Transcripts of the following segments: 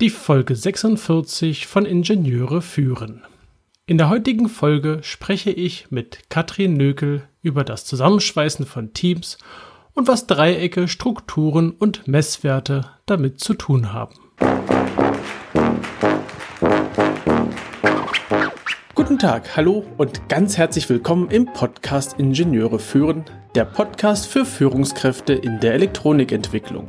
die Folge 46 von Ingenieure führen. In der heutigen Folge spreche ich mit Katrin Nökel über das Zusammenschweißen von Teams und was Dreiecke, Strukturen und Messwerte damit zu tun haben. Guten Tag, hallo und ganz herzlich willkommen im Podcast Ingenieure führen, der Podcast für Führungskräfte in der Elektronikentwicklung.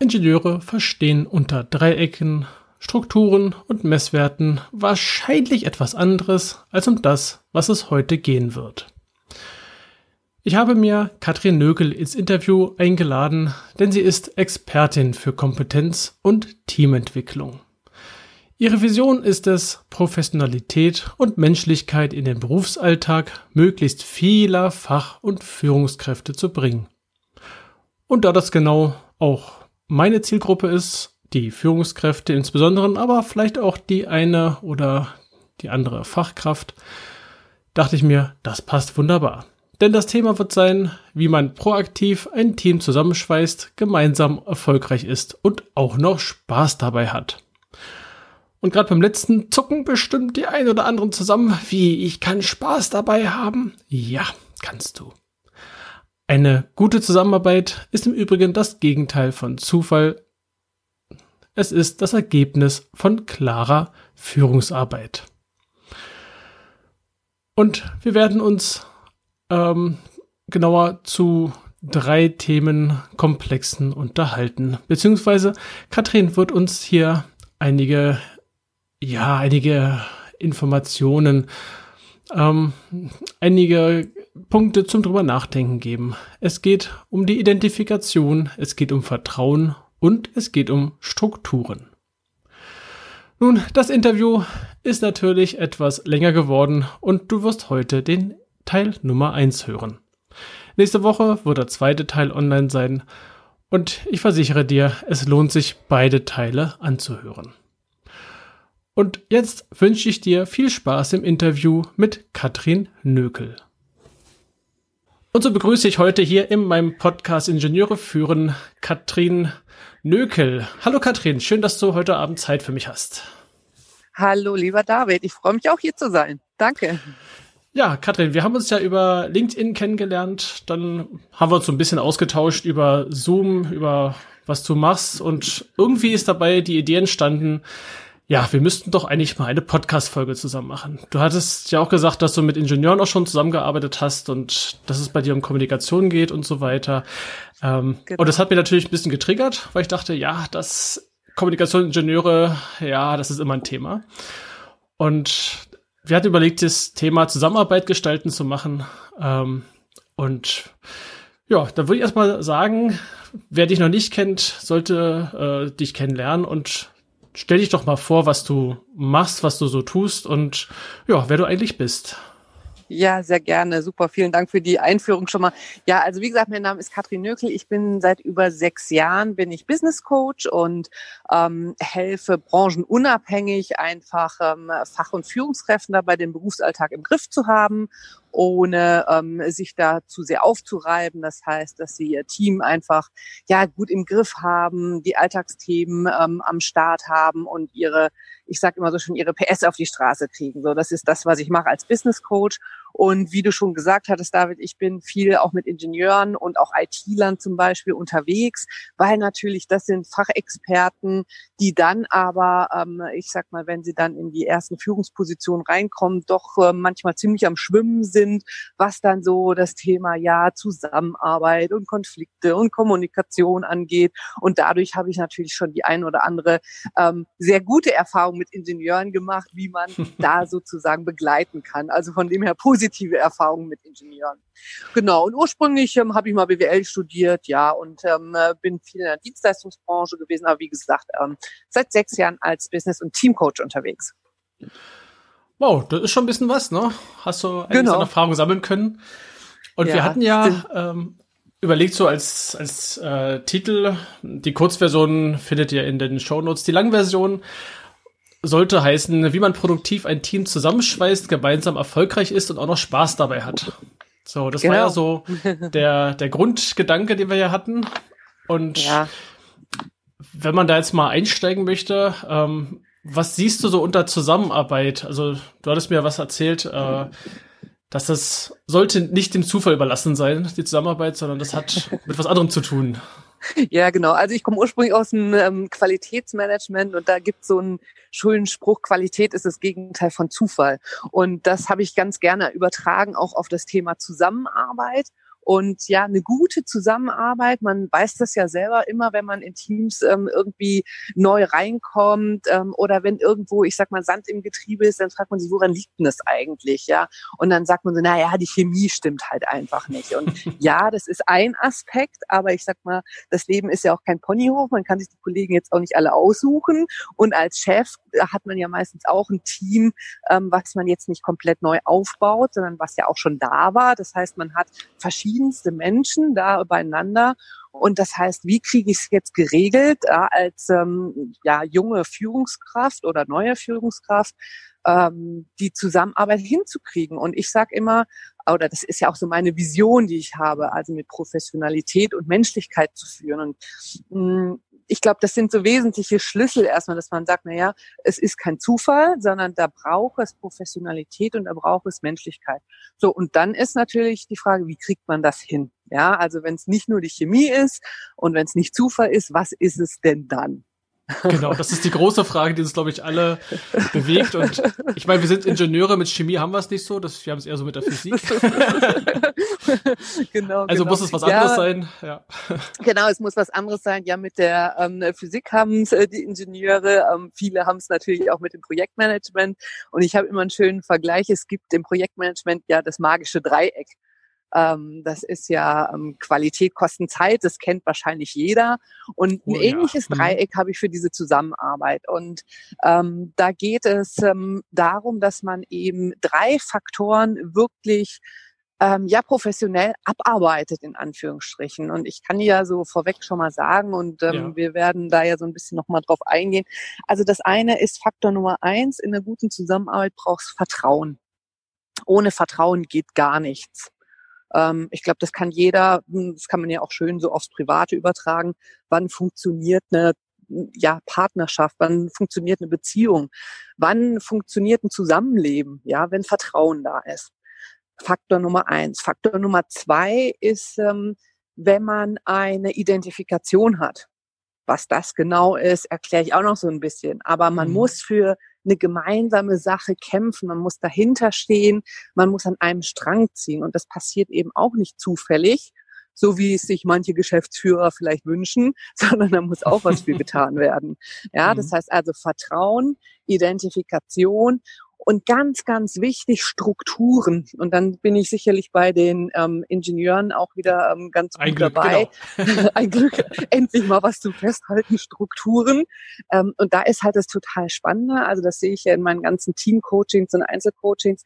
Ingenieure verstehen unter Dreiecken, Strukturen und Messwerten wahrscheinlich etwas anderes als um das, was es heute gehen wird. Ich habe mir Katrin Nögel ins Interview eingeladen, denn sie ist Expertin für Kompetenz und Teamentwicklung. Ihre Vision ist es, Professionalität und Menschlichkeit in den Berufsalltag möglichst vieler Fach- und Führungskräfte zu bringen. Und da das genau auch meine Zielgruppe ist, die Führungskräfte insbesondere, aber vielleicht auch die eine oder die andere Fachkraft, dachte ich mir, das passt wunderbar. Denn das Thema wird sein, wie man proaktiv ein Team zusammenschweißt, gemeinsam erfolgreich ist und auch noch Spaß dabei hat. Und gerade beim letzten zucken bestimmt die ein oder anderen zusammen, wie ich kann Spaß dabei haben. Ja, kannst du. Eine gute Zusammenarbeit ist im Übrigen das Gegenteil von Zufall. Es ist das Ergebnis von klarer Führungsarbeit. Und wir werden uns ähm, genauer zu drei Themenkomplexen unterhalten. Beziehungsweise Katrin wird uns hier einige, ja, einige Informationen, ähm, einige Punkte zum drüber nachdenken geben. Es geht um die Identifikation, es geht um Vertrauen und es geht um Strukturen. Nun, das Interview ist natürlich etwas länger geworden und du wirst heute den Teil Nummer 1 hören. Nächste Woche wird der zweite Teil online sein und ich versichere dir, es lohnt sich, beide Teile anzuhören. Und jetzt wünsche ich dir viel Spaß im Interview mit Katrin Nökel. Und so begrüße ich heute hier in meinem Podcast Ingenieure führen Katrin Nökel. Hallo Katrin, schön, dass du heute Abend Zeit für mich hast. Hallo, lieber David, ich freue mich auch hier zu sein. Danke. Ja, Katrin, wir haben uns ja über LinkedIn kennengelernt, dann haben wir uns so ein bisschen ausgetauscht über Zoom, über was du machst und irgendwie ist dabei die Idee entstanden, ja, wir müssten doch eigentlich mal eine Podcast-Folge zusammen machen. Du hattest ja auch gesagt, dass du mit Ingenieuren auch schon zusammengearbeitet hast und dass es bei dir um Kommunikation geht und so weiter. Ähm, genau. Und das hat mir natürlich ein bisschen getriggert, weil ich dachte, ja, das Kommunikationsingenieure, ja, das ist immer ein Thema. Und wir hatten überlegt, das Thema Zusammenarbeit gestalten zu machen. Ähm, und ja, da würde ich erstmal sagen, wer dich noch nicht kennt, sollte äh, dich kennenlernen und stell dich doch mal vor, was du machst, was du so tust und ja, wer du eigentlich bist. Ja, sehr gerne. Super. Vielen Dank für die Einführung schon mal. Ja, also wie gesagt, mein Name ist Katrin Nökel. Ich bin seit über sechs Jahren bin ich Business Coach und ähm, helfe branchenunabhängig einfach ähm, Fach- und Führungskräften dabei, den Berufsalltag im Griff zu haben ohne ähm, sich da zu sehr aufzureiben. Das heißt, dass sie ihr Team einfach ja gut im Griff haben, die Alltagsthemen ähm, am Start haben und ihre, ich sage immer so schön, ihre PS auf die Straße kriegen. So, das ist das, was ich mache als Business Coach. Und wie du schon gesagt hattest, David, ich bin viel auch mit Ingenieuren und auch IT-Lern zum Beispiel unterwegs, weil natürlich das sind Fachexperten, die dann aber, ähm, ich sag mal, wenn sie dann in die ersten Führungspositionen reinkommen, doch äh, manchmal ziemlich am Schwimmen sind, was dann so das Thema ja Zusammenarbeit und Konflikte und Kommunikation angeht. Und dadurch habe ich natürlich schon die ein oder andere ähm, sehr gute Erfahrung mit Ingenieuren gemacht, wie man da sozusagen begleiten kann. Also von dem her positive Erfahrungen mit Ingenieuren. Genau. Und ursprünglich ähm, habe ich mal BWL studiert, ja, und ähm, bin viel in der Dienstleistungsbranche gewesen, aber wie gesagt, ähm, seit sechs Jahren als Business- und Teamcoach unterwegs. Wow, das ist schon ein bisschen was, ne? Hast du eigentlich genau. Erfahrung sammeln können? Und ja, wir hatten ja ähm, überlegt so als, als äh, Titel, die Kurzversion findet ihr in den Shownotes, die Langversion sollte heißen, wie man produktiv ein Team zusammenschweißt, gemeinsam erfolgreich ist und auch noch Spaß dabei hat. So, das genau. war ja so der, der Grundgedanke, den wir ja hatten. Und ja. wenn man da jetzt mal einsteigen möchte, ähm, was siehst du so unter Zusammenarbeit? Also, du hattest mir was erzählt, äh, dass das sollte nicht dem Zufall überlassen sein, die Zusammenarbeit, sondern das hat mit was anderem zu tun. Ja, genau. Also ich komme ursprünglich aus dem ähm, Qualitätsmanagement und da gibt es so einen schönen Spruch, Qualität ist das Gegenteil von Zufall. Und das habe ich ganz gerne übertragen, auch auf das Thema Zusammenarbeit. Und ja, eine gute Zusammenarbeit, man weiß das ja selber immer, wenn man in Teams ähm, irgendwie neu reinkommt ähm, oder wenn irgendwo, ich sag mal, Sand im Getriebe ist, dann fragt man sich, woran liegt denn das eigentlich, ja? Und dann sagt man so, naja, die Chemie stimmt halt einfach nicht. Und ja, das ist ein Aspekt, aber ich sag mal, das Leben ist ja auch kein Ponyhof, man kann sich die Kollegen jetzt auch nicht alle aussuchen. Und als Chef hat man ja meistens auch ein Team, ähm, was man jetzt nicht komplett neu aufbaut, sondern was ja auch schon da war. Das heißt, man hat verschiedene verschiedenste Menschen da beieinander. Und das heißt, wie kriege ich es jetzt geregelt äh, als ähm, ja, junge Führungskraft oder neue Führungskraft, ähm, die Zusammenarbeit hinzukriegen? Und ich sage immer, oder das ist ja auch so meine Vision, die ich habe, also mit Professionalität und Menschlichkeit zu führen. Und mh, mm, ich glaube, das sind so wesentliche Schlüssel erstmal, dass man sagt, na ja, es ist kein Zufall, sondern da braucht es Professionalität und da braucht es Menschlichkeit. So, und dann ist natürlich die Frage, wie kriegt man das hin? Ja, also wenn es nicht nur die Chemie ist und wenn es nicht Zufall ist, was ist es denn dann? Genau, das ist die große Frage, die uns, glaube ich, alle bewegt. Und ich meine, wir sind Ingenieure, mit Chemie haben wir es nicht so, das, wir haben es eher so mit der Physik. genau. Also genau. muss es was anderes ja, sein. Ja. Genau, es muss was anderes sein. Ja, mit der ähm, Physik haben es äh, die Ingenieure, ähm, viele haben es natürlich auch mit dem Projektmanagement. Und ich habe immer einen schönen Vergleich. Es gibt im Projektmanagement ja das magische Dreieck. Ähm, das ist ja ähm, Qualität, Kosten, Zeit, das kennt wahrscheinlich jeder. Und ein oh, ähnliches ja. Mhm. Dreieck habe ich für diese Zusammenarbeit. Und ähm, da geht es ähm, darum, dass man eben drei Faktoren wirklich ähm, ja professionell abarbeitet in Anführungsstrichen. Und ich kann ja so vorweg schon mal sagen und ähm, ja. wir werden da ja so ein bisschen nochmal drauf eingehen. Also das eine ist Faktor Nummer eins, in einer guten Zusammenarbeit brauchst Vertrauen. Ohne Vertrauen geht gar nichts. Ähm, ich glaube, das kann jeder, hm, das kann man ja auch schön so aufs Private übertragen. Wann funktioniert eine ja, Partnerschaft, wann funktioniert eine Beziehung, wann funktioniert ein Zusammenleben, ja, wenn Vertrauen da ist. Faktor Nummer eins. Faktor Nummer zwei ist, ähm, wenn man eine Identifikation hat. Was das genau ist, erkläre ich auch noch so ein bisschen. Aber man mhm. muss für eine gemeinsame Sache kämpfen, man muss dahinter stehen, man muss an einem Strang ziehen. Und das passiert eben auch nicht zufällig, so wie es sich manche Geschäftsführer vielleicht wünschen, sondern da muss auch was für getan werden. Ja, das mhm. heißt also Vertrauen, Identifikation und ganz, ganz wichtig, Strukturen. Und dann bin ich sicherlich bei den ähm, Ingenieuren auch wieder ähm, ganz gut Glück, dabei. Genau. Ein Glück, endlich mal was zu festhalten, Strukturen. Ähm, und da ist halt das total Spannende. Also das sehe ich ja in meinen ganzen Team-Coachings und Einzelcoachings,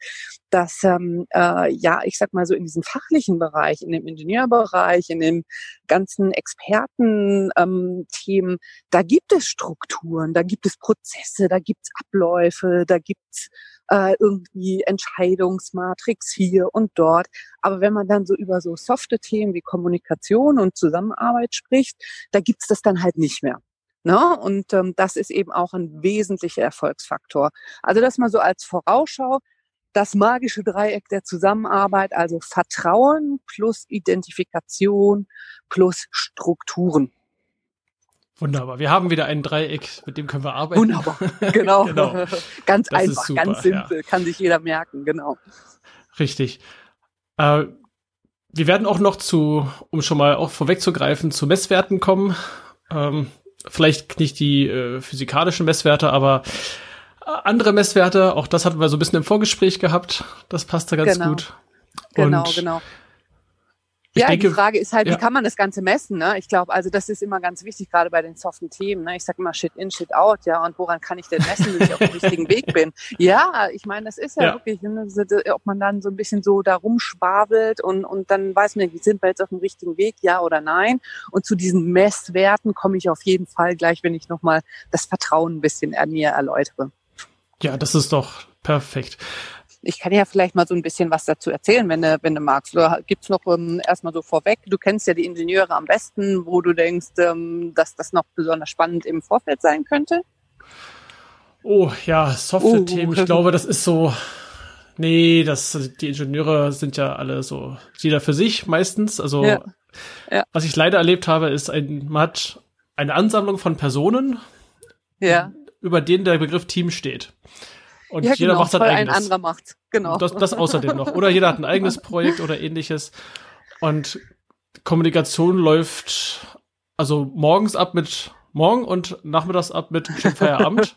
dass ähm, äh, ja, ich sag mal so in diesem fachlichen Bereich, in dem Ingenieurbereich, in dem ganzen Experten-Themen, ähm, da gibt es Strukturen, da gibt es Prozesse, da gibt es Abläufe, da gibt's äh, irgendwie Entscheidungsmatrix hier und dort. Aber wenn man dann so über so softe Themen wie Kommunikation und Zusammenarbeit spricht, da gibt's das dann halt nicht mehr. Ne? Und ähm, das ist eben auch ein wesentlicher Erfolgsfaktor. Also das mal so als Vorausschau, das magische Dreieck der Zusammenarbeit, also Vertrauen plus Identifikation plus Strukturen. Wunderbar. Wir haben wieder ein Dreieck, mit dem können wir arbeiten. Wunderbar. Genau. genau. ganz das einfach, super, ganz simpel, ja. kann sich jeder merken, genau. Richtig. Äh, wir werden auch noch zu, um schon mal auch vorwegzugreifen, zu Messwerten kommen. Ähm, vielleicht nicht die äh, physikalischen Messwerte, aber äh, andere Messwerte, auch das hatten wir so ein bisschen im Vorgespräch gehabt. Das passte ganz genau. gut. Genau, Und genau ja, denke, die Frage ist halt, ja. wie kann man das Ganze messen? Ne? Ich glaube, also das ist immer ganz wichtig, gerade bei den soften Themen. Ne? Ich sage immer Shit in, Shit out, ja. Und woran kann ich denn messen, wie ich auf dem richtigen Weg bin? Ja, ich meine, das ist ja, ja. wirklich, ne, ob man dann so ein bisschen so da rumschwabelt und, und dann weiß man, sind wir jetzt auf dem richtigen Weg, ja oder nein? Und zu diesen Messwerten komme ich auf jeden Fall gleich, wenn ich nochmal das Vertrauen ein bisschen an mir erläutere. Ja, das ist doch perfekt. Ich kann ja vielleicht mal so ein bisschen was dazu erzählen, wenn du, wenn du magst. Oder gibt's noch ähm, erstmal so vorweg? Du kennst ja die Ingenieure am besten, wo du denkst, ähm, dass das noch besonders spannend im Vorfeld sein könnte? Oh ja, Software-Themen. Uh, ich glaube, das ist so. Nee, das, die Ingenieure sind ja alle so, jeder für sich meistens. Also, ja. Ja. was ich leider erlebt habe, ist ein, man hat eine Ansammlung von Personen, ja. über denen der Begriff Team steht. Und ja, jeder genau, macht sein eigenes. Ein anderer macht, genau. Das, das außerdem noch. Oder jeder hat ein eigenes Projekt oder ähnliches. Und Kommunikation läuft also morgens ab mit morgen und nachmittags ab mit schon Feierabend.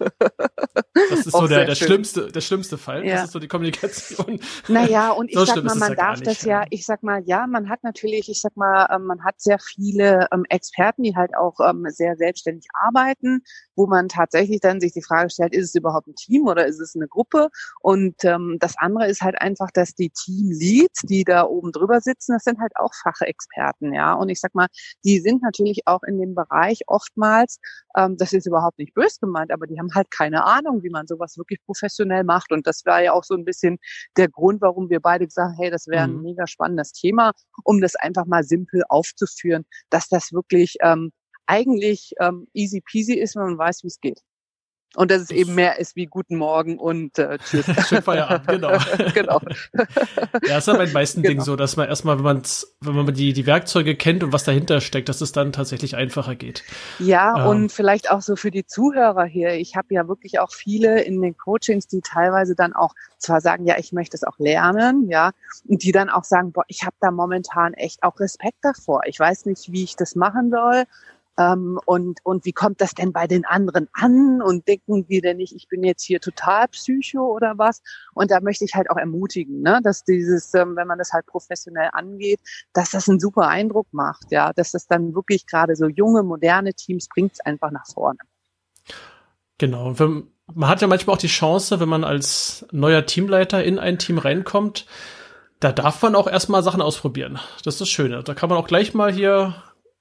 Das ist so der, der schlimmste, der schlimmste Fall. Ja. Das ist so die Kommunikation. Naja, und ich so sag mal, man darf das ja, ich sag mal, ja, man hat natürlich, ich sag mal, ähm, man hat sehr viele ähm, Experten, die halt auch ähm, sehr selbstständig arbeiten, wo man tatsächlich dann sich die Frage stellt, ist es überhaupt ein Team oder ist es eine Gruppe? Und ähm, das andere ist halt einfach, dass die Teamleads, die da oben drüber sitzen, das sind halt auch Fachexperten, ja. Und ich sag mal, die sind natürlich auch in dem Bereich oftmals damals, ähm, das ist überhaupt nicht bös gemeint, aber die haben halt keine Ahnung, wie man sowas wirklich professionell macht. Und das war ja auch so ein bisschen der Grund, warum wir beide gesagt haben, hey, das wäre ein mhm. mega spannendes Thema, um das einfach mal simpel aufzuführen, dass das wirklich ähm, eigentlich ähm, easy peasy ist, wenn man weiß, wie es geht. Und dass es eben mehr ist wie Guten Morgen und äh, Tschüss. Schönen Feierabend, genau. genau. ja, ist ja bei den meisten genau. Dingen so, dass man erstmal, wenn man wenn man die, die Werkzeuge kennt und was dahinter steckt, dass es dann tatsächlich einfacher geht. Ja, ähm. und vielleicht auch so für die Zuhörer hier. Ich habe ja wirklich auch viele in den Coachings, die teilweise dann auch zwar sagen, ja, ich möchte es auch lernen, ja, und die dann auch sagen, boah, ich habe da momentan echt auch Respekt davor. Ich weiß nicht, wie ich das machen soll. Ähm, und, und wie kommt das denn bei den anderen an? Und denken die denn nicht, ich bin jetzt hier total psycho oder was? Und da möchte ich halt auch ermutigen, ne? dass dieses, ähm, wenn man das halt professionell angeht, dass das einen super Eindruck macht, ja, dass das dann wirklich gerade so junge, moderne Teams bringt es einfach nach vorne. Genau. Man hat ja manchmal auch die Chance, wenn man als neuer Teamleiter in ein Team reinkommt, da darf man auch erstmal Sachen ausprobieren. Das ist das Schöne. Da kann man auch gleich mal hier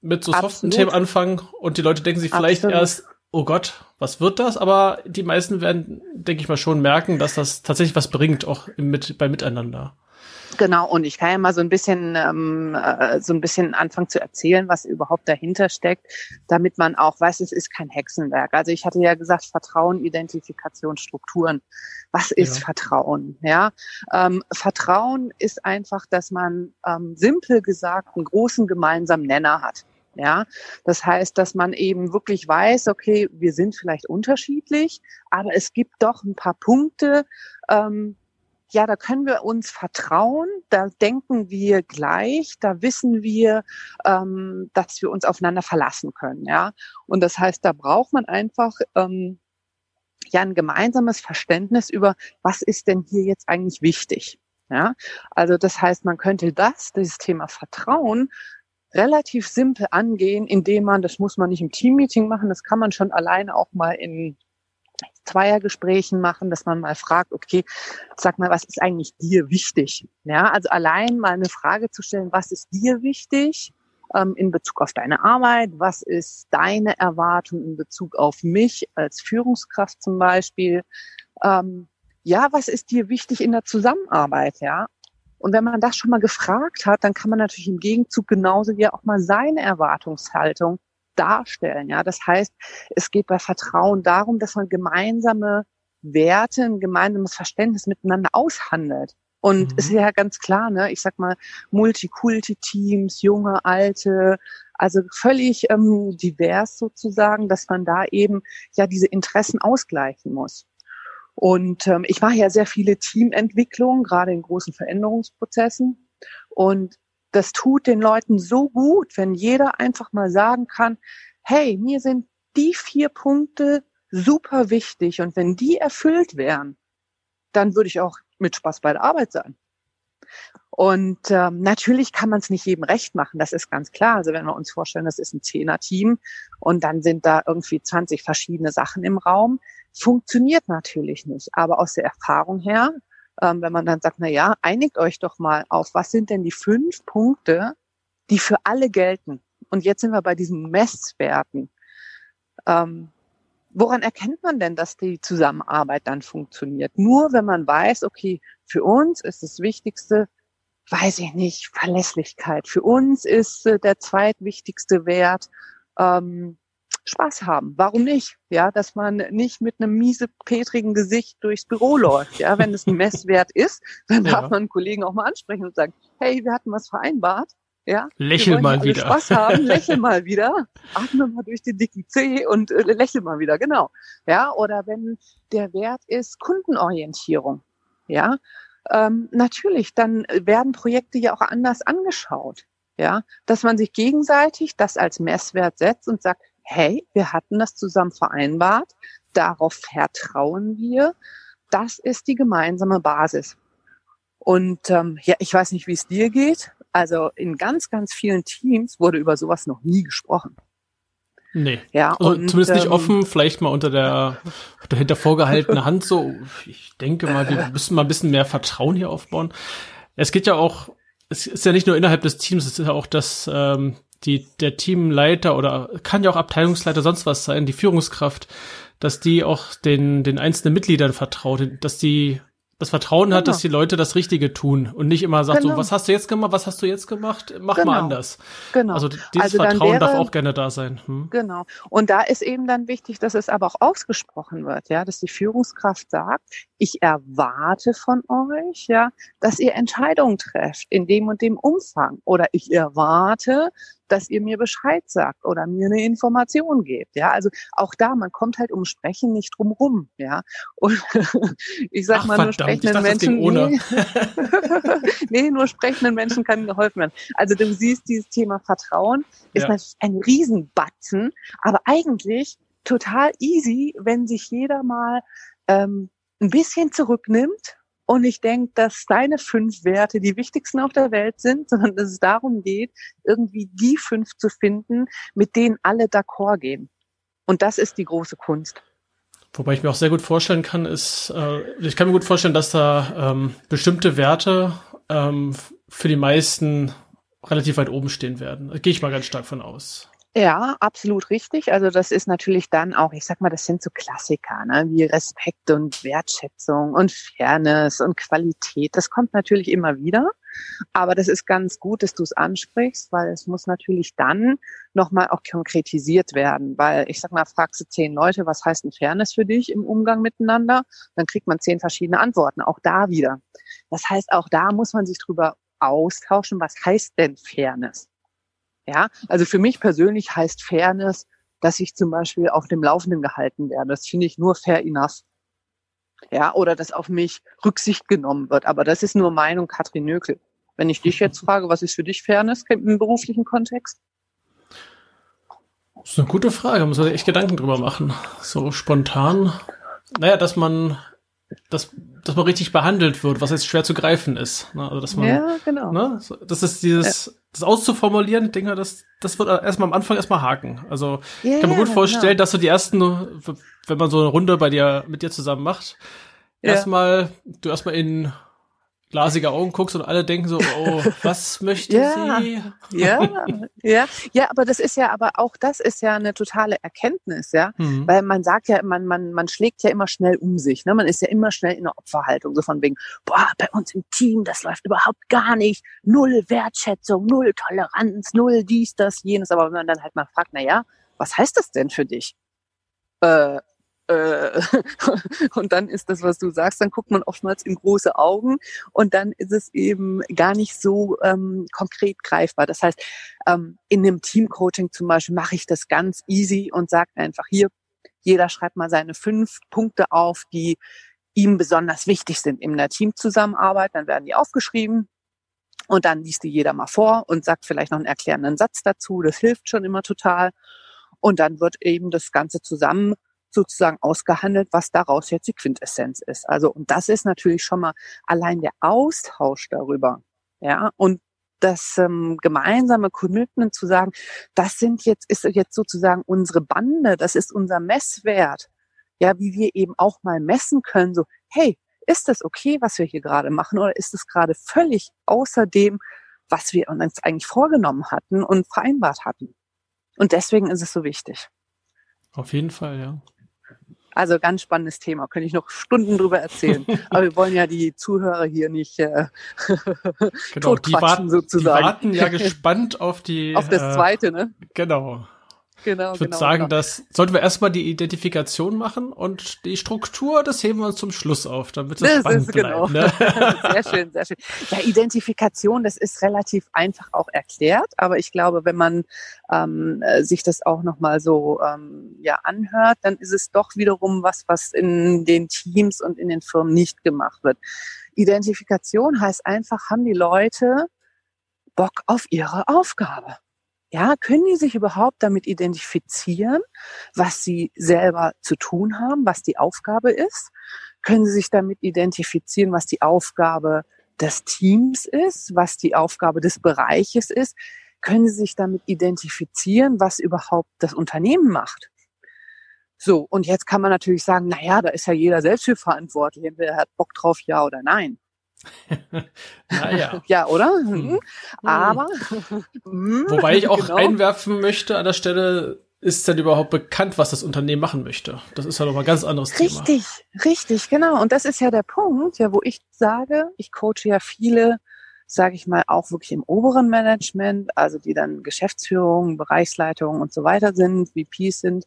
mit so soften Themen anfangen und die Leute denken sich vielleicht Absolut. erst, oh Gott, was wird das? Aber die meisten werden, denke ich mal, schon merken, dass das tatsächlich was bringt, auch im, mit, beim Miteinander. Genau, und ich kann ja mal so ein bisschen ähm, äh, so ein bisschen anfangen zu erzählen, was überhaupt dahinter steckt, damit man auch weiß, es ist kein Hexenwerk. Also ich hatte ja gesagt, Vertrauen, Identifikation, Strukturen. Was ist ja. Vertrauen? Ja, ähm, Vertrauen ist einfach, dass man ähm, simpel gesagt einen großen gemeinsamen Nenner hat. Ja, das heißt, dass man eben wirklich weiß, okay, wir sind vielleicht unterschiedlich, aber es gibt doch ein paar Punkte, ähm, ja, da können wir uns vertrauen, da denken wir gleich, da wissen wir, ähm, dass wir uns aufeinander verlassen können, ja. Und das heißt, da braucht man einfach ähm, ja ein gemeinsames Verständnis über, was ist denn hier jetzt eigentlich wichtig. Ja, also das heißt, man könnte das, dieses Thema Vertrauen, relativ simpel angehen, indem man, das muss man nicht im Teammeeting machen, das kann man schon alleine auch mal in Zweiergesprächen machen, dass man mal fragt, okay, sag mal, was ist eigentlich dir wichtig? Ja, also allein mal eine Frage zu stellen, was ist dir wichtig ähm, in Bezug auf deine Arbeit? Was ist deine Erwartung in Bezug auf mich als Führungskraft zum Beispiel? Ähm, ja, was ist dir wichtig in der Zusammenarbeit? Ja, und wenn man das schon mal gefragt hat, dann kann man natürlich im Gegenzug genauso wie auch mal seine Erwartungshaltung darstellen. Ja, das heißt, es geht bei Vertrauen darum, dass man gemeinsame Werte, ein gemeinsames Verständnis miteinander aushandelt. Und mhm. ist ja ganz klar, ne, ich sag mal, Multikulti-Teams, junge, alte, also völlig ähm, divers sozusagen, dass man da eben ja diese Interessen ausgleichen muss. Und ähm, ich mache ja sehr viele Teamentwicklungen, gerade in großen Veränderungsprozessen. Und das tut den Leuten so gut, wenn jeder einfach mal sagen kann, hey, mir sind die vier Punkte super wichtig und wenn die erfüllt wären, dann würde ich auch mit Spaß bei der Arbeit sein. Und ähm, natürlich kann man es nicht jedem recht machen, das ist ganz klar. Also wenn wir uns vorstellen, das ist ein Zehner-Team und dann sind da irgendwie 20 verschiedene Sachen im Raum, funktioniert natürlich nicht. Aber aus der Erfahrung her, ähm, wenn man dann sagt, na ja, einigt euch doch mal auf, was sind denn die fünf Punkte, die für alle gelten? Und jetzt sind wir bei diesen Messwerten. Ähm, woran erkennt man denn, dass die Zusammenarbeit dann funktioniert? Nur wenn man weiß, okay, für uns ist das Wichtigste, weiß ich nicht, Verlässlichkeit. Für uns ist äh, der zweitwichtigste Wert ähm, Spaß haben. Warum nicht? Ja, dass man nicht mit einem miese, petrigen Gesicht durchs Büro läuft. Ja, wenn es ein Messwert ist, dann darf man einen Kollegen auch mal ansprechen und sagen, hey, wir hatten was vereinbart. Ja, lächel mal wieder. Spaß haben, lächel mal wieder, atme mal durch die dicken Zeh und äh, lächel mal wieder, genau. Ja, oder wenn der Wert ist Kundenorientierung. Ja, ähm, natürlich, dann werden Projekte ja auch anders angeschaut. Ja, dass man sich gegenseitig das als Messwert setzt und sagt, hey, wir hatten das zusammen vereinbart, darauf vertrauen wir, das ist die gemeinsame Basis. Und ähm, ja, ich weiß nicht, wie es dir geht. Also in ganz, ganz vielen Teams wurde über sowas noch nie gesprochen. Nee. Ja, also und, zumindest nicht ähm, offen, vielleicht mal unter der dahinter vorgehaltene Hand so. Ich denke mal, wir müssen mal ein bisschen mehr Vertrauen hier aufbauen. Es geht ja auch, es ist ja nicht nur innerhalb des Teams, es ist ja auch das, ähm, die, der Teamleiter oder kann ja auch Abteilungsleiter, sonst was sein, die Führungskraft, dass die auch den, den einzelnen Mitgliedern vertraut, dass die das Vertrauen genau. hat, dass genau. die Leute das Richtige tun und nicht immer sagt, genau. so, was hast du jetzt gemacht, was hast du jetzt gemacht, mach genau. mal anders. Genau. Also dieses also Vertrauen wäre, darf auch gerne da sein. Hm? Genau. Und da ist eben dann wichtig, dass es aber auch ausgesprochen wird, ja, dass die Führungskraft sagt, ich erwarte von euch, ja, dass ihr Entscheidungen trefft in dem und dem Umfang oder ich erwarte, dass ihr mir Bescheid sagt oder mir eine Information gebt. Ja, also auch da, man kommt halt um Sprechen nicht drum rum. Ja, und ich sag Ach, mal, nur sprechenden dachte, Menschen, nee, nee, nur sprechenden Menschen kann geholfen werden. Also du siehst, dieses Thema Vertrauen ist ja. natürlich ein Riesenbatzen, aber eigentlich total easy, wenn sich jeder mal ähm, ein bisschen zurücknimmt und ich denke, dass deine fünf Werte die wichtigsten auf der Welt sind, sondern dass es darum geht, irgendwie die fünf zu finden, mit denen alle d'accord gehen. Und das ist die große Kunst. Wobei ich mir auch sehr gut vorstellen kann, ist, äh, ich kann mir gut vorstellen, dass da ähm, bestimmte Werte ähm, für die meisten relativ weit oben stehen werden. Gehe ich mal ganz stark von aus. Ja, absolut richtig. Also das ist natürlich dann auch, ich sag mal, das sind so Klassiker, ne? wie Respekt und Wertschätzung und Fairness und Qualität. Das kommt natürlich immer wieder. Aber das ist ganz gut, dass du es ansprichst, weil es muss natürlich dann nochmal auch konkretisiert werden. Weil ich sag mal, fragst du zehn Leute, was heißt denn Fairness für dich im Umgang miteinander? Dann kriegt man zehn verschiedene Antworten, auch da wieder. Das heißt, auch da muss man sich drüber austauschen, was heißt denn Fairness? Ja, also für mich persönlich heißt Fairness, dass ich zum Beispiel auf dem Laufenden gehalten werde. Das finde ich nur fair enough. Ja, oder dass auf mich Rücksicht genommen wird. Aber das ist nur Meinung Katrin Nökel. Wenn ich dich jetzt frage, was ist für dich Fairness im beruflichen Kontext? Das ist eine gute Frage, da muss man echt Gedanken drüber machen. So spontan. Naja, dass man dass, dass man richtig behandelt wird, was jetzt schwer zu greifen ist. Ne? Also, dass man, ja, genau. Ne? Das ist dieses, ja. das auszuformulieren, ich denke, das, das wird erstmal am Anfang erstmal haken. Also yeah, ich kann mir gut vorstellen, genau. dass du die ersten, wenn man so eine Runde bei dir, mit dir zusammen macht, ja. erstmal, du erstmal in glasige Augen guckst und alle denken so, oh, was möchte ja, sie? Ja, ja, ja, aber das ist ja, aber auch das ist ja eine totale Erkenntnis, ja, mhm. weil man sagt ja, man, man, man schlägt ja immer schnell um sich, ne, man ist ja immer schnell in der Opferhaltung, so von wegen, boah, bei uns im Team, das läuft überhaupt gar nicht, null Wertschätzung, null Toleranz, null dies, das, jenes, aber wenn man dann halt mal fragt, na ja, was heißt das denn für dich? Äh, äh, und dann ist das, was du sagst, dann guckt man oftmals in große Augen und dann ist es eben gar nicht so ähm, konkret greifbar. Das heißt, ähm, in einem Teamcoaching zum Beispiel mache ich das ganz easy und sage einfach hier, jeder schreibt mal seine fünf Punkte auf, die ihm besonders wichtig sind in der Teamzusammenarbeit. Dann werden die aufgeschrieben. Und dann liest die jeder mal vor und sagt vielleicht noch einen erklärenden Satz dazu. Das hilft schon immer total. Und dann wird eben das Ganze zusammen sozusagen ausgehandelt, was daraus jetzt die Quintessenz ist. Also, und das ist natürlich schon mal allein der Austausch darüber, Ja, und das ähm, gemeinsame Commitment zu sagen, das sind jetzt, ist jetzt sozusagen unsere Bande, das ist unser Messwert. Ja, wie wir eben auch mal messen können, so, hey, ist das okay, was wir hier gerade machen, oder ist es gerade völlig außer dem, was wir uns eigentlich vorgenommen hatten und vereinbart hatten? Und deswegen ist es so wichtig. Auf jeden Fall, ja. Also ganz spannendes Thema, könnte ich noch Stunden drüber erzählen. Aber wir wollen ja die Zuhörer hier nicht äh, genau, die warten, sozusagen. Die warten ja gespannt auf die auf das äh, zweite, ne? Genau. Genau, ich würde genau, sagen, genau. das sollten wir erstmal die Identifikation machen und die Struktur, das heben wir uns zum Schluss auf, damit es spannend ist, genau. bleibt. Ne? sehr schön, sehr schön. Ja, Identifikation, das ist relativ einfach auch erklärt, aber ich glaube, wenn man ähm, äh, sich das auch nochmal so ähm, ja, anhört, dann ist es doch wiederum was, was in den Teams und in den Firmen nicht gemacht wird. Identifikation heißt einfach, haben die Leute Bock auf ihre Aufgabe? Ja, können die sich überhaupt damit identifizieren, was sie selber zu tun haben, was die Aufgabe ist? Können sie sich damit identifizieren, was die Aufgabe des Teams ist, was die Aufgabe des Bereiches ist? Können sie sich damit identifizieren, was überhaupt das Unternehmen macht? So, und jetzt kann man natürlich sagen, na ja, da ist ja jeder selbst für verantwortlich, entweder er hat Bock drauf, ja oder nein. naja. Ja, oder? Hm. hm. Aber. Hm. Wobei ich auch genau. einwerfen möchte an der Stelle, ist denn überhaupt bekannt, was das Unternehmen machen möchte? Das ist ja nochmal ein ganz anderes richtig, Thema. Richtig, richtig, genau. Und das ist ja der Punkt, ja, wo ich sage, ich coache ja viele, sage ich mal, auch wirklich im oberen Management, also die dann Geschäftsführung, Bereichsleitung und so weiter sind, VPs sind.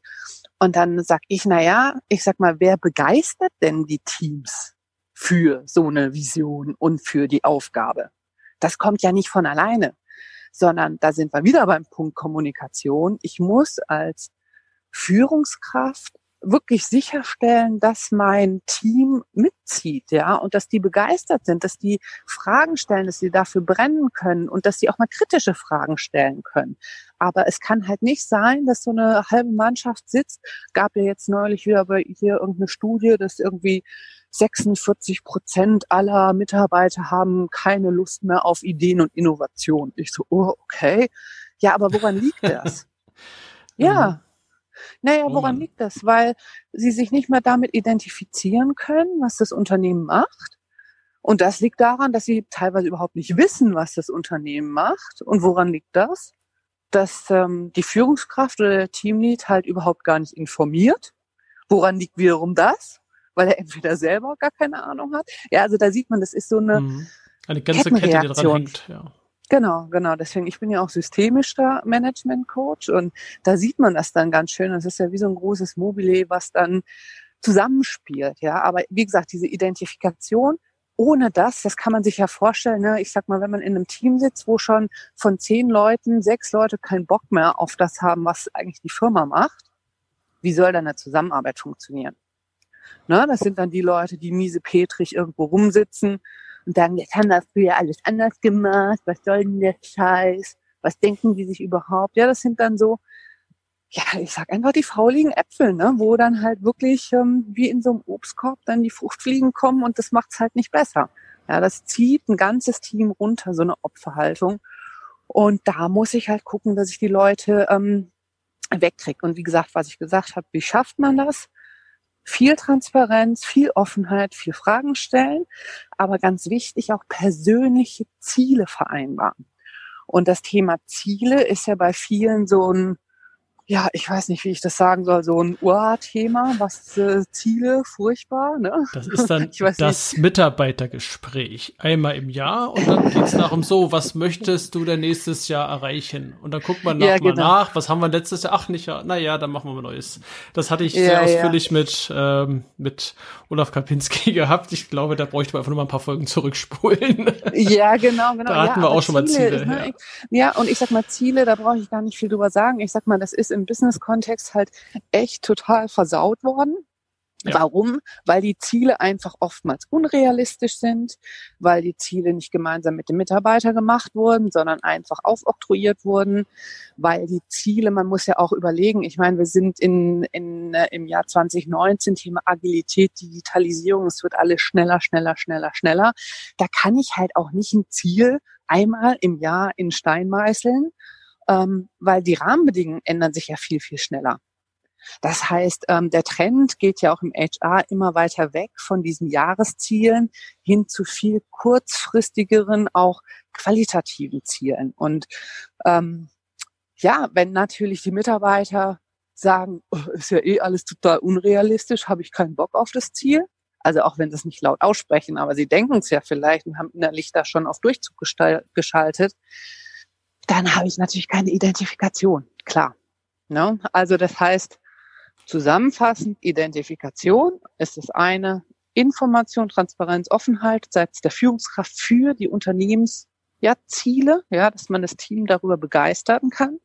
Und dann sag ich, na ja, ich sag mal, wer begeistert denn die Teams? Für so eine Vision und für die Aufgabe. Das kommt ja nicht von alleine, sondern da sind wir wieder beim Punkt Kommunikation. Ich muss als Führungskraft wirklich sicherstellen, dass mein Team mitzieht, ja, und dass die begeistert sind, dass die Fragen stellen, dass sie dafür brennen können und dass sie auch mal kritische Fragen stellen können. Aber es kann halt nicht sein, dass so eine halbe Mannschaft sitzt. Gab ja jetzt neulich wieder bei hier irgendeine Studie, dass irgendwie 46 Prozent aller Mitarbeiter haben keine Lust mehr auf Ideen und Innovation. Ich so, oh, okay. Ja, aber woran liegt das? ja. Mhm. Naja, oh woran liegt das? Weil sie sich nicht mehr damit identifizieren können, was das Unternehmen macht. Und das liegt daran, dass sie teilweise überhaupt nicht wissen, was das Unternehmen macht. Und woran liegt das? Dass ähm, die Führungskraft oder der Teamlead halt überhaupt gar nicht informiert. Woran liegt wiederum das? weil er entweder selber gar keine Ahnung hat. Ja, also da sieht man, das ist so eine, mhm. eine ganze Kette, die dran hängt. Ja. Genau, genau. Deswegen, ich bin ja auch systemischer Management-Coach und da sieht man das dann ganz schön. Das ist ja wie so ein großes Mobile, was dann zusammenspielt. Ja, aber wie gesagt, diese Identifikation, ohne das, das kann man sich ja vorstellen, ne? ich sag mal, wenn man in einem Team sitzt, wo schon von zehn Leuten sechs Leute keinen Bock mehr auf das haben, was eigentlich die Firma macht, wie soll dann eine Zusammenarbeit funktionieren? Ne? Das sind dann die Leute, die miese Petrich irgendwo rumsitzen und sagen, jetzt haben wir früher alles anders gemacht, was soll denn der Scheiß? Was denken die sich überhaupt? Ja, das sind dann so, ja, ich sag einfach die fauligen Äpfel, ne? wo dann halt wirklich ähm, wie in so einem Obstkorb dann die Fruchtfliegen kommen und das macht's halt nicht besser. Ja, das zieht ein ganzes Team runter, so eine Opferhaltung. Und da muss ich halt gucken, dass ich die Leute ähm, wegkriege. Und wie gesagt, was ich gesagt habe, wie schafft man das? Viel Transparenz, viel Offenheit, viel Fragen stellen, aber ganz wichtig auch persönliche Ziele vereinbaren. Und das Thema Ziele ist ja bei vielen so ein ja, ich weiß nicht, wie ich das sagen soll, so ein Ur-Thema, was äh, Ziele, furchtbar, ne? Das ist dann das nicht. Mitarbeitergespräch. Einmal im Jahr und dann geht's darum so, was möchtest du denn nächstes Jahr erreichen? Und dann guckt man nach, ja, genau. nach, was haben wir letztes Jahr? Ach, nicht ja, naja, dann machen wir mal Neues. Das hatte ich ja, sehr ausführlich ja. mit, ähm, mit Olaf Kapinski gehabt. Ich glaube, da bräuchte man einfach nur mal ein paar Folgen zurückspulen. Ja, genau, genau. Da hatten wir auch schon mal Ziele. Ne, ja. und ich sag mal, Ziele, da brauche ich gar nicht viel drüber sagen. Ich sag mal, das ist im Business-Kontext halt echt total versaut worden. Ja. Warum? Weil die Ziele einfach oftmals unrealistisch sind, weil die Ziele nicht gemeinsam mit dem Mitarbeiter gemacht wurden, sondern einfach aufoktroyiert wurden, weil die Ziele, man muss ja auch überlegen, ich meine, wir sind in, in, äh, im Jahr 2019, Thema Agilität, Digitalisierung, es wird alles schneller, schneller, schneller, schneller. Da kann ich halt auch nicht ein Ziel einmal im Jahr in Stein meißeln, ähm, weil die Rahmenbedingungen ändern sich ja viel, viel schneller. Das heißt, ähm, der Trend geht ja auch im HR immer weiter weg von diesen Jahreszielen hin zu viel kurzfristigeren, auch qualitativen Zielen. Und ähm, ja, wenn natürlich die Mitarbeiter sagen, oh, ist ja eh alles total unrealistisch, habe ich keinen Bock auf das Ziel. Also auch wenn sie es nicht laut aussprechen, aber sie denken es ja vielleicht und haben innerlich da schon auf Durchzug geschaltet, dann habe ich natürlich keine Identifikation, klar. Ne? Also das heißt, zusammenfassend, Identifikation ist das eine, Information, Transparenz, Offenheit seitens der Führungskraft für die Unternehmensziele, ja, ja, dass man das Team darüber begeistern kann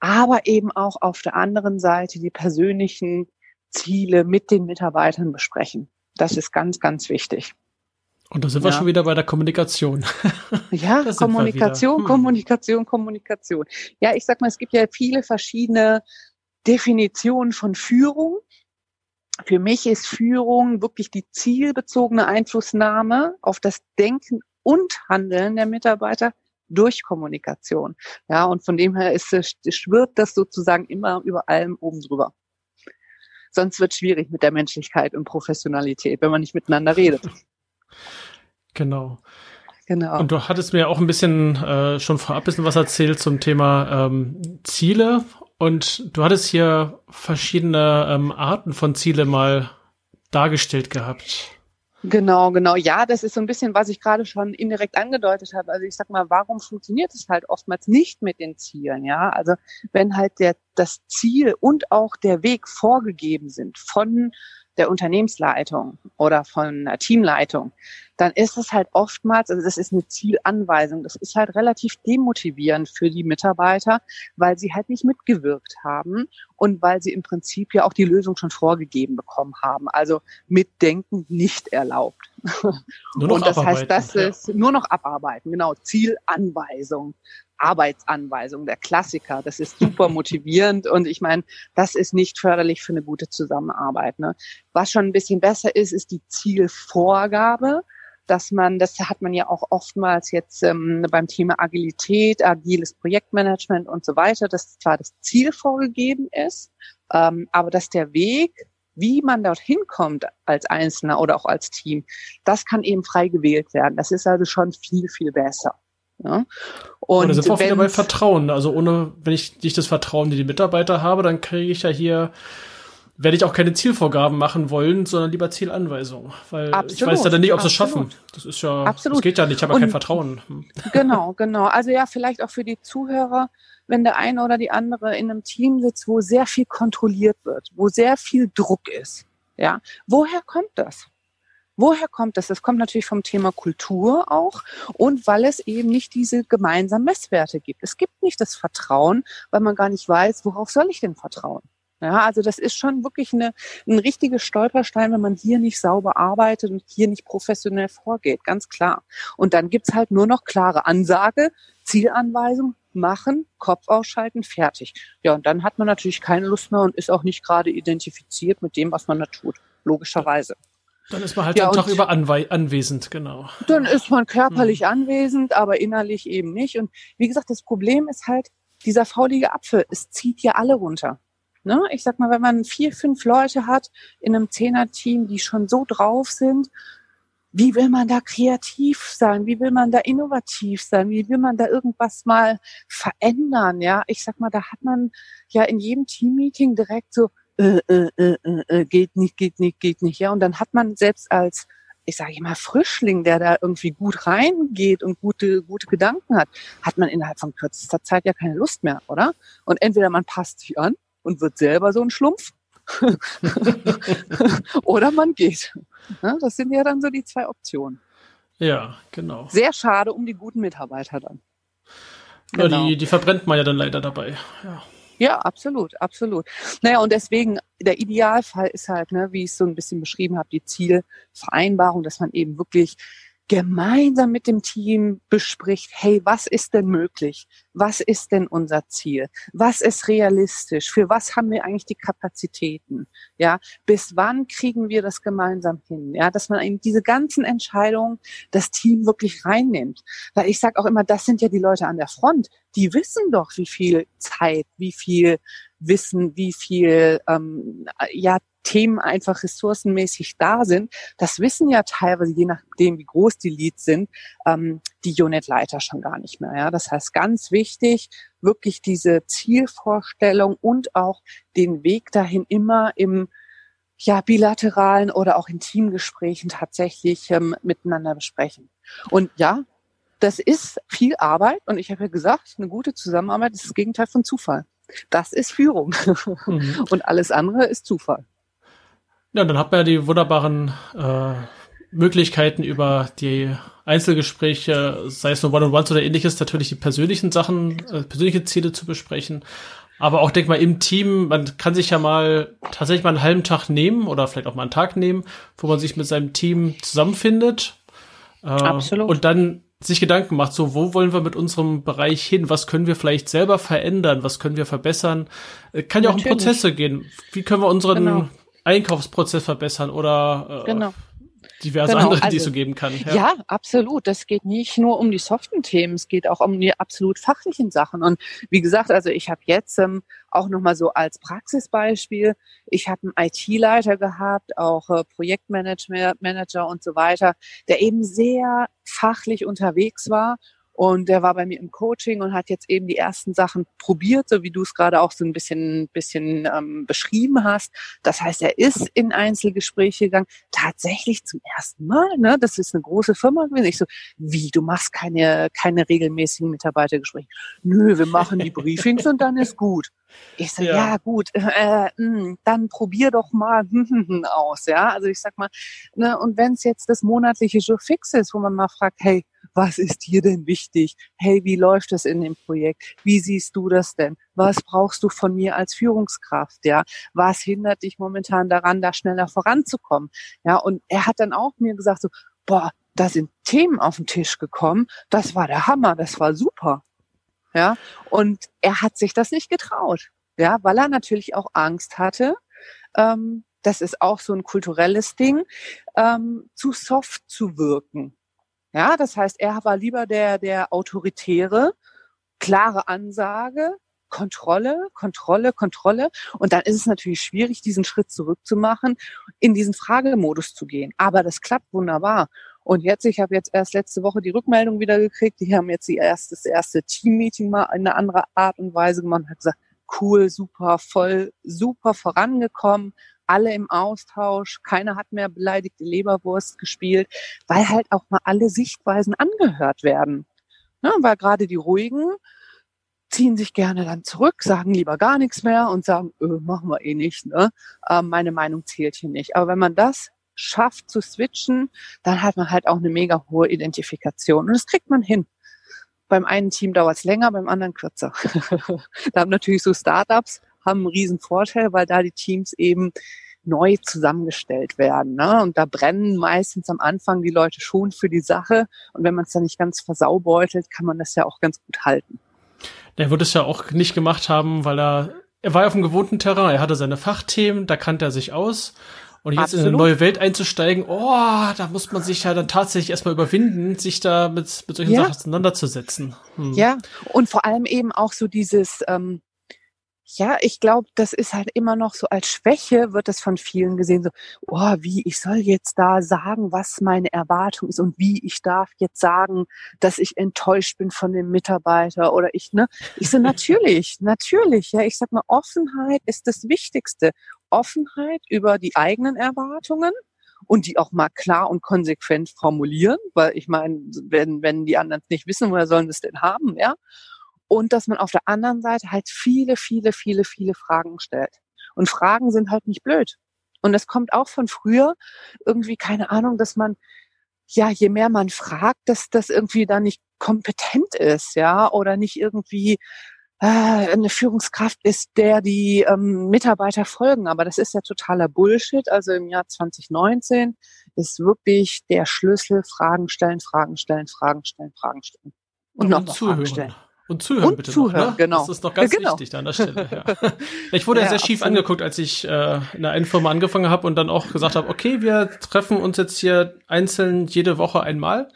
aber eben auch auf der anderen Seite die persönlichen Ziele mit den Mitarbeitern besprechen. Das ist ganz, ganz wichtig. Und da sind ja. wir schon wieder bei der Kommunikation. Ja, Kommunikation, hm. Kommunikation, Kommunikation. Ja, ich sag mal, es gibt ja viele verschiedene Definitionen von Führung. Für mich ist Führung wirklich die zielbezogene Einflussnahme auf das Denken und Handeln der Mitarbeiter durch Kommunikation. Ja, und von dem her ist es, schwirrt das sozusagen immer über allem oben drüber. Sonst wird es schwierig mit der Menschlichkeit und Professionalität, wenn man nicht miteinander redet. Genau. Genau. Und du hattest mir auch ein bisschen äh, schon vorab ein bisschen was erzählt zum Thema ähm, Ziele. Und du hattest hier verschiedene ähm, Arten von Ziele mal dargestellt gehabt. Genau, genau. Ja, das ist so ein bisschen, was ich gerade schon indirekt angedeutet habe. Also ich sag mal, warum funktioniert es halt oftmals nicht mit den Zielen? Ja, also wenn halt der, das Ziel und auch der Weg vorgegeben sind von der Unternehmensleitung oder von der Teamleitung, dann ist es halt oftmals, also das ist eine Zielanweisung, das ist halt relativ demotivierend für die Mitarbeiter, weil sie halt nicht mitgewirkt haben und weil sie im Prinzip ja auch die Lösung schon vorgegeben bekommen haben. Also mitdenken nicht erlaubt. Nur noch und das heißt, das ja. ist nur noch abarbeiten, genau, Zielanweisung. Arbeitsanweisung, der Klassiker. Das ist super motivierend und ich meine, das ist nicht förderlich für eine gute Zusammenarbeit. Ne? Was schon ein bisschen besser ist, ist die Zielvorgabe dass man, das hat man ja auch oftmals jetzt ähm, beim Thema Agilität, agiles Projektmanagement und so weiter, dass zwar das Ziel vorgegeben ist, ähm, aber dass der Weg, wie man dorthin kommt als Einzelner oder auch als Team, das kann eben frei gewählt werden. Das ist also schon viel, viel besser. Ja? Und, und da sind wir auch wieder bei Vertrauen. Also ohne, wenn ich nicht das Vertrauen in die Mitarbeiter habe, dann kriege ich ja hier werde ich auch keine Zielvorgaben machen wollen, sondern lieber Zielanweisungen. Weil absolut, ich weiß ja dann nicht, ob sie es schaffen. Das ist ja, absolut. das geht ja nicht, ich habe ja kein Vertrauen. Hm. Genau, genau. Also ja, vielleicht auch für die Zuhörer, wenn der eine oder die andere in einem Team sitzt, wo sehr viel kontrolliert wird, wo sehr viel Druck ist. Ja, woher kommt das? Woher kommt das? Das kommt natürlich vom Thema Kultur auch und weil es eben nicht diese gemeinsamen Messwerte gibt. Es gibt nicht das Vertrauen, weil man gar nicht weiß, worauf soll ich denn vertrauen? Ja, also das ist schon wirklich eine, ein richtiger Stolperstein, wenn man hier nicht sauber arbeitet und hier nicht professionell vorgeht, ganz klar. Und dann gibt's halt nur noch klare Ansage, Zielanweisung, machen, Kopf ausschalten, fertig. Ja, und dann hat man natürlich keine Lust mehr und ist auch nicht gerade identifiziert mit dem, was man da tut, logischerweise. Dann ist man halt ja, den Tag über anwesend, genau. Dann ist man körperlich mhm. anwesend, aber innerlich eben nicht. Und wie gesagt, das Problem ist halt, dieser faulige Apfel, es zieht ja alle runter. Ne? Ich sag mal, wenn man vier, fünf Leute hat in einem Zehner-Team, die schon so drauf sind, wie will man da kreativ sein? Wie will man da innovativ sein? Wie will man da irgendwas mal verändern? Ja, ich sag mal, da hat man ja in jedem Teammeeting direkt so, äh, äh, äh, äh, geht nicht, geht nicht, geht nicht. Ja, und dann hat man selbst als ich sage immer Frischling, der da irgendwie gut reingeht und gute gute Gedanken hat, hat man innerhalb von kürzester Zeit ja keine Lust mehr, oder? Und entweder man passt sich an und wird selber so ein Schlumpf. Oder man geht. Das sind ja dann so die zwei Optionen. Ja, genau. Sehr schade um die guten Mitarbeiter dann. Genau. Ja, die, die verbrennt man ja dann leider dabei. Ja. Ja, absolut, absolut. Naja, und deswegen, der Idealfall ist halt, ne, wie ich es so ein bisschen beschrieben habe, die Zielvereinbarung, dass man eben wirklich gemeinsam mit dem Team bespricht, hey, was ist denn möglich? Was ist denn unser Ziel? Was ist realistisch? Für was haben wir eigentlich die Kapazitäten? Ja, bis wann kriegen wir das gemeinsam hin? Ja, dass man in diese ganzen Entscheidungen das Team wirklich reinnimmt. Weil ich sage auch immer, das sind ja die Leute an der Front. Die wissen doch, wie viel Zeit, wie viel Wissen, wie viel ähm, ja Themen einfach ressourcenmäßig da sind. Das wissen ja teilweise, je nachdem, wie groß die Leads sind, ähm, die Unit-Leiter schon gar nicht mehr. Ja? Das heißt, ganz wichtig, wirklich diese Zielvorstellung und auch den Weg dahin immer im ja, bilateralen oder auch in Teamgesprächen tatsächlich ähm, miteinander besprechen. Und ja, das ist viel Arbeit und ich habe ja gesagt, eine gute Zusammenarbeit ist das Gegenteil von Zufall. Das ist Führung. Mhm. Und alles andere ist Zufall. Ja, dann hat man ja die wunderbaren äh, Möglichkeiten über die Einzelgespräche, sei es nur One-on-Ones oder ähnliches, natürlich die persönlichen Sachen, äh, persönliche Ziele zu besprechen. Aber auch, denk mal, im Team, man kann sich ja mal tatsächlich mal einen halben Tag nehmen oder vielleicht auch mal einen Tag nehmen, wo man sich mit seinem Team zusammenfindet. Äh, Absolut. Und dann sich Gedanken macht, so, wo wollen wir mit unserem Bereich hin? Was können wir vielleicht selber verändern? Was können wir verbessern? Äh, kann ja auch um Prozesse gehen. Wie können wir unseren genau. Einkaufsprozess verbessern oder äh, genau. diverse genau. andere, also, die es so geben kann. Ja. ja. absolut. Das geht nicht nur um die soften Themen, es geht auch um die absolut fachlichen Sachen. Und wie gesagt, also ich habe jetzt ähm, auch nochmal so als Praxisbeispiel, ich habe einen IT-Leiter gehabt, auch äh, Projektmanager Manager und so weiter, der eben sehr fachlich unterwegs war und der war bei mir im Coaching und hat jetzt eben die ersten Sachen probiert, so wie du es gerade auch so ein bisschen, bisschen ähm, beschrieben hast. Das heißt, er ist in Einzelgespräche gegangen, tatsächlich zum ersten Mal. Ne? Das ist eine große Firma gewesen. Ich so, wie, du machst keine, keine regelmäßigen Mitarbeitergespräche? Nö, wir machen die Briefings und dann ist gut. Ich so, ja, ja gut, äh, mh, hm, dann probier doch mal aus, ja. Also ich sag mal, ne, und wenn es jetzt das monatliche Jour fix ist, wo man mal fragt, hey, was ist dir denn wichtig? Hey, wie läuft es in dem Projekt? Wie siehst du das denn? Was brauchst du von mir als Führungskraft? Ja, was hindert dich momentan daran, da schneller voranzukommen? Ja, und er hat dann auch mir gesagt so, boah, da sind Themen auf den Tisch gekommen. Das war der Hammer. Das war super. Ja, und er hat sich das nicht getraut. Ja, weil er natürlich auch Angst hatte, ähm, das ist auch so ein kulturelles Ding, ähm, zu soft zu wirken. Ja, das heißt, er war lieber der, der autoritäre, klare Ansage, Kontrolle, Kontrolle, Kontrolle. Und dann ist es natürlich schwierig, diesen Schritt zurückzumachen, in diesen Fragemodus zu gehen. Aber das klappt wunderbar. Und jetzt, ich habe jetzt erst letzte Woche die Rückmeldung wieder gekriegt. Die haben jetzt die erste, das erste Team-Meeting mal in eine andere Art und Weise gemacht und hat gesagt, cool, super, voll, super vorangekommen, alle im Austausch, keiner hat mehr beleidigte Leberwurst gespielt, weil halt auch mal alle Sichtweisen angehört werden. Ja, weil gerade die ruhigen ziehen sich gerne dann zurück, sagen lieber gar nichts mehr und sagen, öh, machen wir eh nicht, ne? Äh, meine Meinung zählt hier nicht. Aber wenn man das schafft zu switchen, dann hat man halt auch eine mega hohe Identifikation. Und das kriegt man hin. Beim einen Team dauert es länger, beim anderen kürzer. da haben natürlich so Startups haben einen riesen Vorteil, weil da die Teams eben neu zusammengestellt werden. Ne? Und da brennen meistens am Anfang die Leute schon für die Sache. Und wenn man es dann nicht ganz versaubeutelt, kann man das ja auch ganz gut halten. Der würde es ja auch nicht gemacht haben, weil er, er war ja auf dem gewohnten Terrain, er hatte seine Fachthemen, da kannte er sich aus. Und jetzt Absolut. in eine neue Welt einzusteigen, oh, da muss man sich ja dann tatsächlich erstmal überwinden, sich da mit, mit solchen ja. Sachen auseinanderzusetzen. Hm. Ja, und vor allem eben auch so dieses, ähm, ja, ich glaube, das ist halt immer noch so als Schwäche wird das von vielen gesehen, so, oh, wie, ich soll jetzt da sagen, was meine Erwartung ist und wie ich darf jetzt sagen, dass ich enttäuscht bin von dem Mitarbeiter oder ich, ne? Ich so, natürlich, natürlich, ja, ich sag mal, Offenheit ist das Wichtigste. Offenheit über die eigenen Erwartungen und die auch mal klar und konsequent formulieren, weil ich meine, wenn, wenn die anderen nicht wissen, woher sollen sie es denn haben, ja? Und dass man auf der anderen Seite halt viele, viele, viele, viele Fragen stellt. Und Fragen sind halt nicht blöd. Und das kommt auch von früher irgendwie, keine Ahnung, dass man, ja, je mehr man fragt, dass das irgendwie dann nicht kompetent ist, ja, oder nicht irgendwie äh, eine Führungskraft ist, der die ähm, Mitarbeiter folgen. Aber das ist ja totaler Bullshit. Also im Jahr 2019 ist wirklich der Schlüssel Fragen stellen, Fragen stellen, Fragen stellen, Fragen stellen. Und, und noch Fragen stellen. Und zuhören und bitte zuhören, noch, ne? genau. Das ist noch ganz genau. wichtig da an der Stelle. Ja. Ich wurde ja, Ja, sehr schief absolut. angeguckt, als ich äh, in der einen Firma angefangen habe und dann auch gesagt habe, okay, wir treffen uns jetzt hier einzeln jede Woche einmal.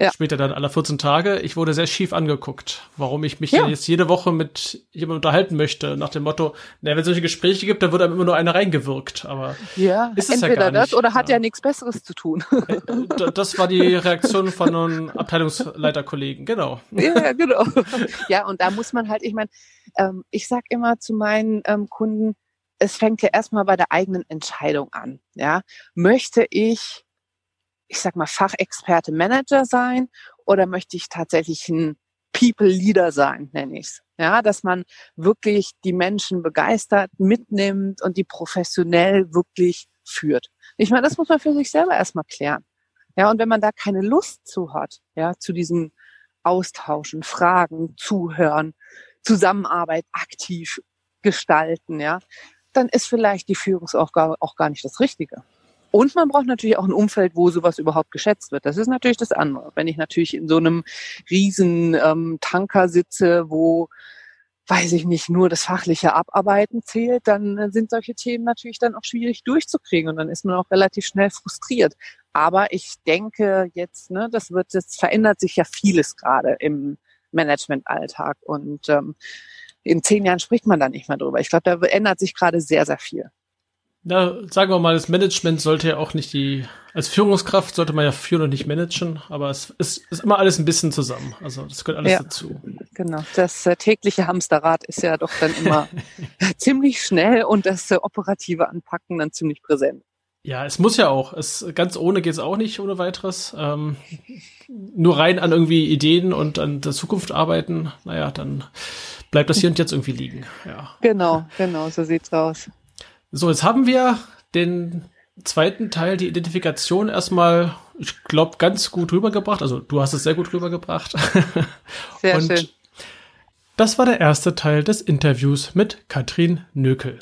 Ja. Später dann alle 14 Tage. Ich wurde sehr schief angeguckt, warum ich mich Ja. jetzt jede Woche mit jemandem unterhalten möchte, nach dem Motto, na, wenn es solche Gespräche gibt, dann wird einem immer nur einer reingewirkt. Aber Ja, Ist es ja entweder gar das nicht, oder hat ja. ja nichts Besseres zu tun. äh, das war die Reaktion von einem Abteilungsleiterkollegen, genau. ja, genau. Ja, und da muss man halt, ich meine, ähm, ich sag immer zu meinen ähm, Kunden, es fängt ja erstmal bei der eigenen Entscheidung an. Ja, möchte ich, ich sag mal, Fachexperte Manager sein oder möchte ich tatsächlich ein People Leader sein, nenne ich's. Ja, dass man wirklich die Menschen begeistert, mitnimmt und die professionell wirklich führt. Ich meine, das muss man für sich selber erstmal klären. Ja, und wenn man da keine Lust zu hat, ja, zu diesem austauschen, fragen, zuhören, Zusammenarbeit aktiv gestalten, ja, dann ist vielleicht die Führungsaufgabe auch gar nicht das Richtige. Und man braucht natürlich auch ein Umfeld, wo sowas überhaupt geschätzt wird. Das ist natürlich das andere. Wenn ich natürlich in so einem riesen ähm, Tanker sitze, wo, weiß ich nicht, nur das fachliche Abarbeiten zählt, dann äh, sind solche Themen natürlich dann auch schwierig durchzukriegen und dann ist man auch relativ schnell frustriert. Aber ich denke jetzt, ne, das wird, das verändert sich ja vieles gerade im Managementalltag und ähm, in zehn Jahren spricht man da nicht mehr drüber. Ich glaube, da ändert sich gerade sehr, sehr viel. Na, sagen wir mal, das Management sollte ja auch nicht die, als Führungskraft sollte man ja führen und nicht managen, aber es ist, ist immer alles ein bisschen zusammen. Also das gehört alles Ja. dazu. Genau. Das äh, tägliche Hamsterrad ist ja doch dann immer ziemlich schnell und das äh, operative Anpacken dann ziemlich präsent. Ja, es muss ja auch. Es, ganz ohne geht's auch nicht, ohne weiteres. Ähm, nur rein an irgendwie Ideen und an der Zukunft arbeiten, naja, dann bleibt das hier und jetzt irgendwie liegen. Ja. Genau, genau, so sieht's aus. So, jetzt haben wir den zweiten Teil, die Identifikation, erstmal, ich glaube, ganz gut rübergebracht. Also du hast es sehr gut rübergebracht. Sehr Und schön. Das war der erste Teil des Interviews mit Katrin Nökel.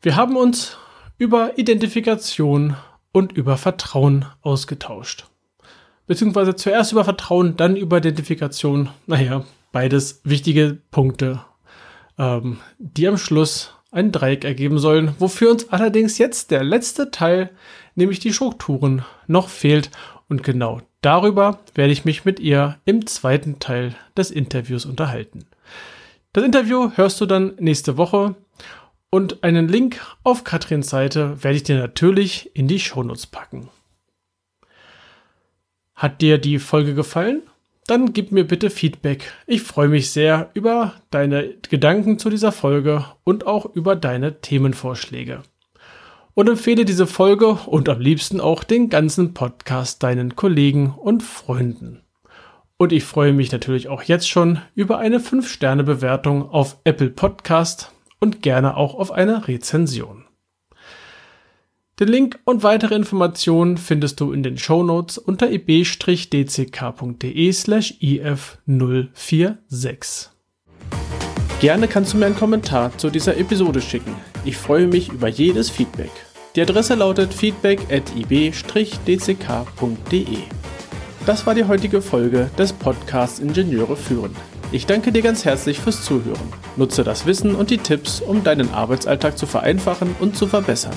Wir haben uns über Identifikation und über Vertrauen ausgetauscht. Beziehungsweise zuerst über Vertrauen, dann über Identifikation. Naja, beides wichtige Punkte, ähm, die am Schluss ein Dreieck ergeben sollen, wofür uns allerdings jetzt der letzte Teil, nämlich die Strukturen, noch fehlt. Und genau darüber werde ich mich mit ihr im zweiten Teil des Interviews unterhalten. Das Interview hörst du dann nächste Woche und einen Link auf Katrins Seite werde ich dir natürlich in die Shownotes packen. Hat dir die Folge gefallen? Dann gib mir bitte Feedback. Ich freue mich sehr über deine Gedanken zu dieser Folge und auch über deine Themenvorschläge. Und empfehle diese Folge und am liebsten auch den ganzen Podcast deinen Kollegen und Freunden. Und ich freue mich natürlich auch jetzt schon über eine 5-Sterne-Bewertung auf Apple Podcast und gerne auch auf eine Rezension. Den Link und weitere Informationen findest du in den Shownotes unter ib-dck.de slash if046. Gerne kannst du mir einen Kommentar zu dieser Episode schicken. Ich freue mich über jedes Feedback. Die Adresse lautet feedback at ib-dck.de. Das war die heutige Folge des Podcasts Ingenieure führen. Ich danke dir ganz herzlich fürs Zuhören. Nutze das Wissen und die Tipps, um deinen Arbeitsalltag zu vereinfachen und zu verbessern.